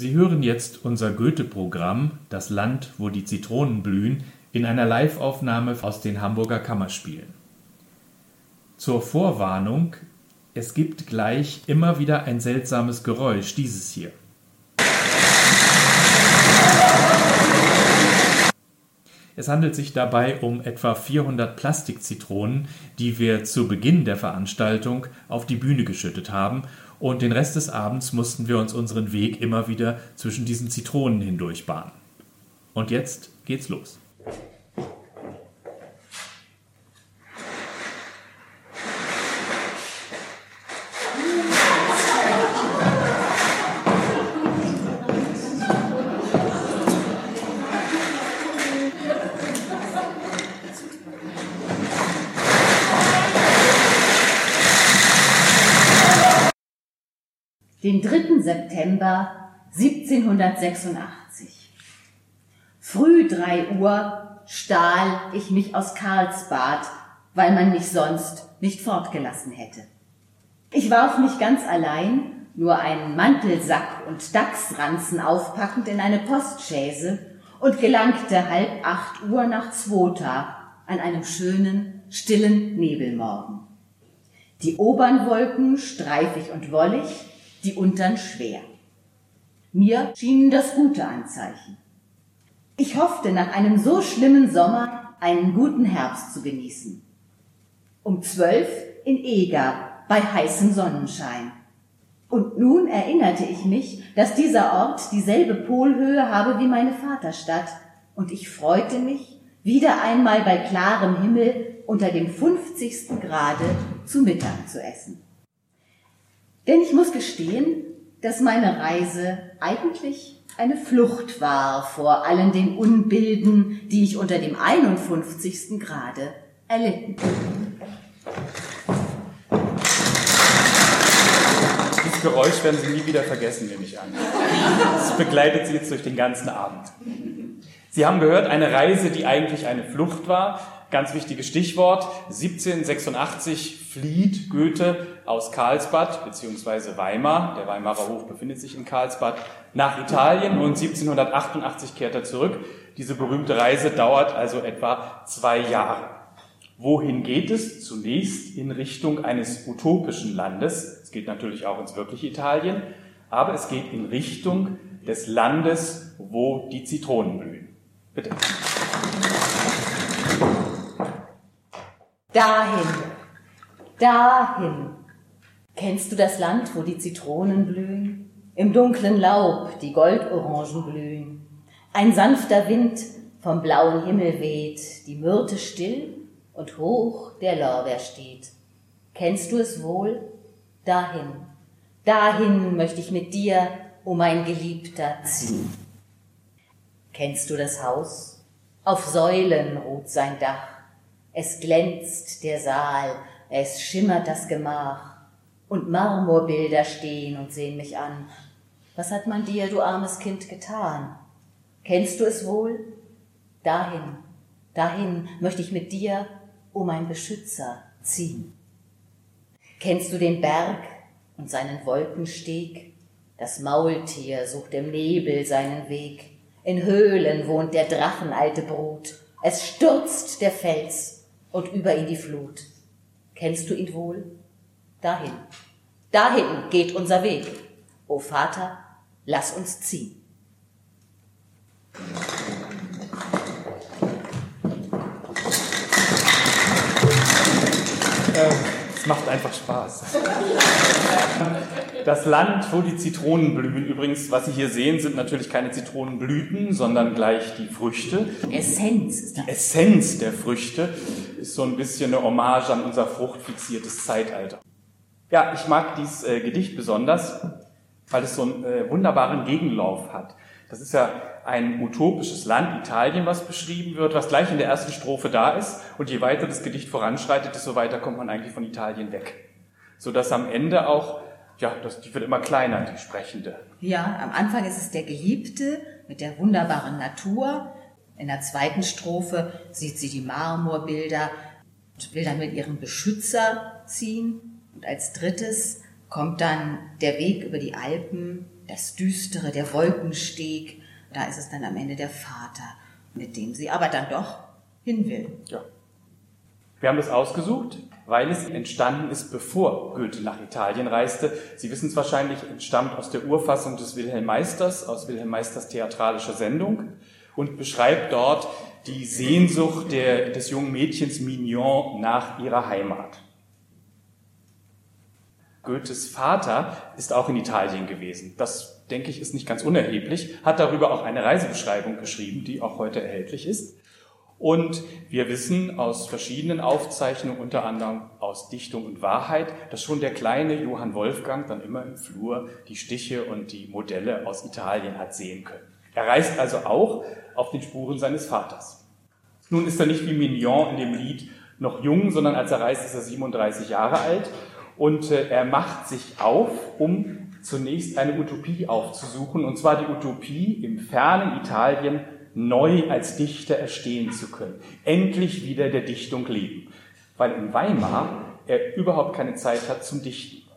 Sie hören jetzt unser Goethe-Programm Das Land, wo die Zitronen blühen, in einer Live-Aufnahme aus den Hamburger Kammerspielen. Zur Vorwarnung, es gibt gleich immer wieder ein seltsames Geräusch, dieses hier. Es handelt sich dabei um etwa 400 Plastikzitronen, die wir zu Beginn der Veranstaltung auf die Bühne geschüttet haben und den Rest des Abends mussten wir uns unseren Weg immer wieder zwischen diesen Zitronen hindurch bahnen. Und jetzt geht's los. Den 3. September 1786. Früh drei Uhr stahl ich mich aus Karlsbad, weil man mich sonst nicht fortgelassen hätte. Ich warf mich ganz allein, nur einen Mantelsack und Dachsranzen aufpackend in eine Postchaise und gelangte halb acht Uhr nach Zwota an einem schönen, stillen Nebelmorgen. Die oberen Wolken streifig und wollig, die untern schwer. Mir schienen das gute Anzeichen. Ich hoffte, nach einem so schlimmen Sommer einen guten Herbst zu genießen. Um zwölf in Eger bei heißem Sonnenschein. Und nun erinnerte ich mich, dass dieser Ort dieselbe Polhöhe habe wie meine Vaterstadt, und ich freute mich, wieder einmal bei klarem Himmel unter dem 50. Grade zu Mittag zu essen. Denn ich muss gestehen, dass meine Reise eigentlich eine Flucht war vor allen den Unbilden, die ich unter dem 51. Grade erlitten. Dieses Geräusch werden Sie nie wieder vergessen, nehme ich an. Es begleitet Sie jetzt durch den ganzen Abend. Sie haben gehört, eine Reise, die eigentlich eine Flucht war, Ganz wichtiges Stichwort. 1786 flieht Goethe aus Karlsbad bzw. Weimar, der Weimarer Hof befindet sich in Karlsbad, nach Italien und 1788 kehrt er zurück. Diese berühmte Reise dauert also etwa zwei Jahre. Wohin geht es? Zunächst in Richtung eines utopischen Landes. Es geht natürlich auch ins wirkliche Italien, aber es geht in Richtung des Landes, wo die Zitronen blühen. Bitte. Dahin, dahin. Kennst du das Land, wo die Zitronen blühen? Im dunklen Laub die Goldorangen blühen. Ein sanfter Wind vom blauen Himmel weht, die Myrte still und hoch der Lorbeer steht. Kennst du es wohl? Dahin, dahin möchte ich mit dir, o oh mein Geliebter, ziehen. Kennst du das Haus? Auf Säulen ruht sein Dach es glänzt der Saal, es schimmert das Gemach, und Marmorbilder stehen und sehen mich an. Was hat man dir, du armes Kind, getan? Kennst du es wohl? Dahin, dahin möchte ich mit dir, o oh mein Beschützer, ziehen. Kennst du den Berg und seinen Wolkensteg? Das Maultier sucht im Nebel seinen Weg. In Höhlen wohnt der Drachenalte Brut. Es stürzt der Fels und über ihn die Flut. Kennst du ihn wohl? Dahin, dahin geht unser Weg. O Vater, lass uns ziehen. Es macht einfach Spaß. Das Land, wo die Zitronen blühen, übrigens, was Sie hier sehen, sind natürlich keine Zitronenblüten, sondern gleich die Früchte. Essenz ist das. Die Essenz der Früchte ist so ein bisschen eine Hommage an unser fruchtfixiertes Zeitalter. Ja, ich mag dieses äh, Gedicht besonders, weil es so einen äh, wunderbaren Gegenlauf hat. Das ist ja ein utopisches Land, Italien, was beschrieben wird, was gleich in der ersten Strophe da ist. Und je weiter das Gedicht voranschreitet, desto weiter kommt man eigentlich von Italien weg. Sodass am Ende auch ja, das, die wird immer kleiner, die Sprechende. Ja, am Anfang ist es der Geliebte mit der wunderbaren Natur. In der zweiten Strophe sieht sie die Marmorbilder und will dann mit ihrem Beschützer ziehen. Und als drittes kommt dann der Weg über die Alpen, das Düstere, der Wolkensteg, da ist es dann am Ende der Vater, mit dem sie aber dann doch hin will. Ja. Wir haben das ausgesucht, weil es entstanden ist, bevor Goethe nach Italien reiste. Sie wissen es wahrscheinlich, entstammt aus der Urfassung des Wilhelm Meisters, aus Wilhelm Meisters theatralischer Sendung und beschreibt dort die Sehnsucht der, des jungen Mädchens Mignon nach ihrer Heimat. Goethes Vater ist auch in Italien gewesen. Das, denke ich, ist nicht ganz unerheblich, hat darüber auch eine Reisebeschreibung geschrieben, die auch heute erhältlich ist. Und wir wissen aus verschiedenen Aufzeichnungen, unter anderem aus Dichtung und Wahrheit, dass schon der kleine Johann Wolfgang dann immer im Flur die Stiche und die Modelle aus Italien hat sehen können. Er reist also auch auf den Spuren seines Vaters. Nun ist er nicht wie Mignon in dem Lied noch jung, sondern als er reist, ist er 37 Jahre alt. Und äh, er macht sich auf, um zunächst eine Utopie aufzusuchen, und zwar die Utopie im fernen Italien neu als Dichter erstehen zu können, endlich wieder der Dichtung leben, weil in Weimar er überhaupt keine Zeit hat zum Dichten.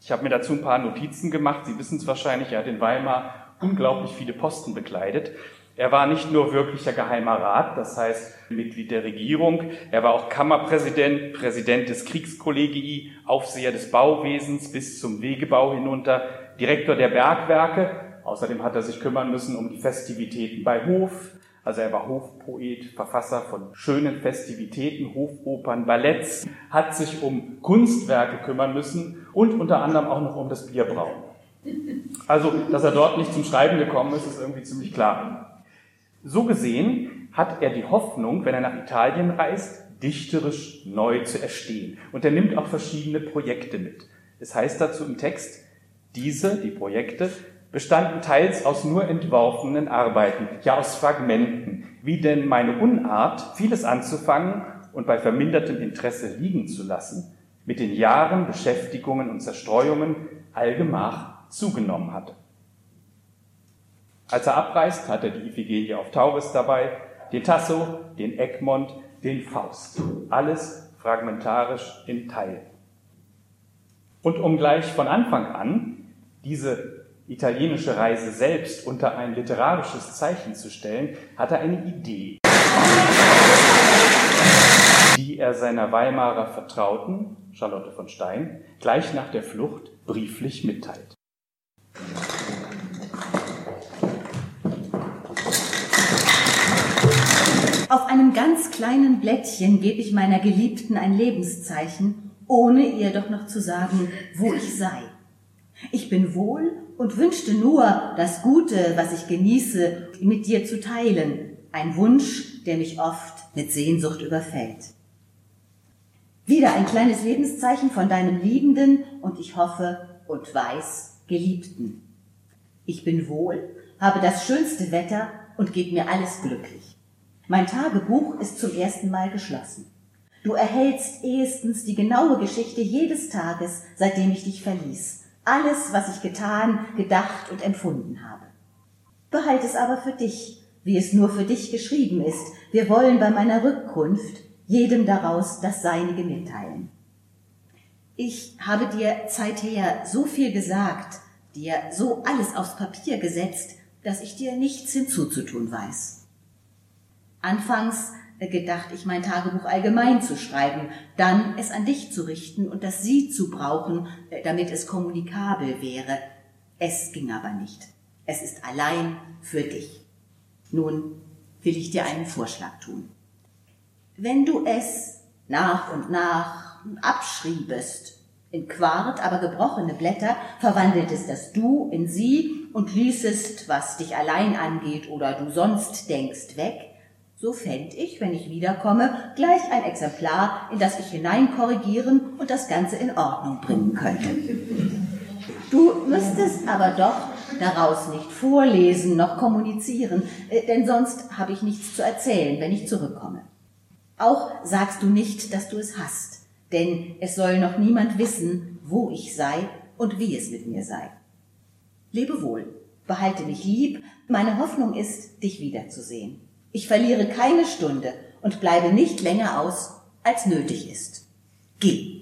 Ich habe mir dazu ein paar Notizen gemacht, Sie wissen es wahrscheinlich, er hat in Weimar unglaublich viele Posten bekleidet. Er war nicht nur wirklicher geheimer Rat, das heißt Mitglied der Regierung, er war auch Kammerpräsident, Präsident des Kriegskollegii, Aufseher des Bauwesens bis zum Wegebau hinunter, Direktor der Bergwerke. Außerdem hat er sich kümmern müssen um die Festivitäten bei Hof. Also er war Hofpoet, Verfasser von schönen Festivitäten, Hofopern, Balletts, hat sich um Kunstwerke kümmern müssen und unter anderem auch noch um das Bierbrauen. Also, dass er dort nicht zum Schreiben gekommen ist, ist irgendwie ziemlich klar. So gesehen hat er die Hoffnung, wenn er nach Italien reist, dichterisch neu zu erstehen. Und er nimmt auch verschiedene Projekte mit. Es heißt dazu im Text, diese, die Projekte, bestanden teils aus nur entworfenen Arbeiten, ja aus Fragmenten, wie denn meine Unart, vieles anzufangen und bei vermindertem Interesse liegen zu lassen, mit den Jahren Beschäftigungen und Zerstreuungen allgemach zugenommen hatte. Als er abreist, hat er die Iphigenie auf Tauris dabei, den Tasso, den Egmont, den Faust. Alles fragmentarisch in Teilen. Und um gleich von Anfang an diese italienische Reise selbst unter ein literarisches Zeichen zu stellen, hat er eine Idee, die er seiner Weimarer Vertrauten, Charlotte von Stein, gleich nach der Flucht brieflich mitteilt. Auf einem ganz kleinen Blättchen gebe ich meiner Geliebten ein Lebenszeichen, ohne ihr doch noch zu sagen, wo ich sei. Ich bin wohl und wünschte nur, das Gute, was ich genieße, mit dir zu teilen, ein Wunsch, der mich oft mit Sehnsucht überfällt. Wieder ein kleines Lebenszeichen von deinem Liebenden und ich hoffe und weiß, Geliebten. Ich bin wohl, habe das schönste Wetter und geht mir alles glücklich. Mein Tagebuch ist zum ersten Mal geschlossen. Du erhältst ehestens die genaue Geschichte jedes Tages, seitdem ich dich verließ. Alles, was ich getan, gedacht und empfunden habe. Behalt es aber für dich, wie es nur für dich geschrieben ist. Wir wollen bei meiner Rückkunft jedem daraus das Seinige mitteilen. Ich habe dir zeither so viel gesagt, dir so alles aufs Papier gesetzt, dass ich dir nichts hinzuzutun weiß. Anfangs äh, gedacht ich, mein Tagebuch allgemein zu schreiben, dann es an dich zu richten und das Sie zu brauchen, äh, damit es kommunikabel wäre. Es ging aber nicht. Es ist allein für dich. Nun will ich dir einen Vorschlag tun. Wenn du es nach und nach abschriebest, in Quart, aber gebrochene Blätter, verwandeltest das Du in Sie und ließest, was dich allein angeht oder du sonst denkst, weg, so fänd ich, wenn ich wiederkomme, gleich ein Exemplar, in das ich hineinkorrigieren und das Ganze in Ordnung bringen könnte. Du müsstest aber doch daraus nicht vorlesen noch kommunizieren, äh, denn sonst habe ich nichts zu erzählen, wenn ich zurückkomme. Auch sagst du nicht, dass du es hast, denn es soll noch niemand wissen, wo ich sei und wie es mit mir sei. Lebe wohl, behalte mich lieb, meine Hoffnung ist, dich wiederzusehen. Ich verliere keine Stunde und bleibe nicht länger aus, als nötig ist. Geh.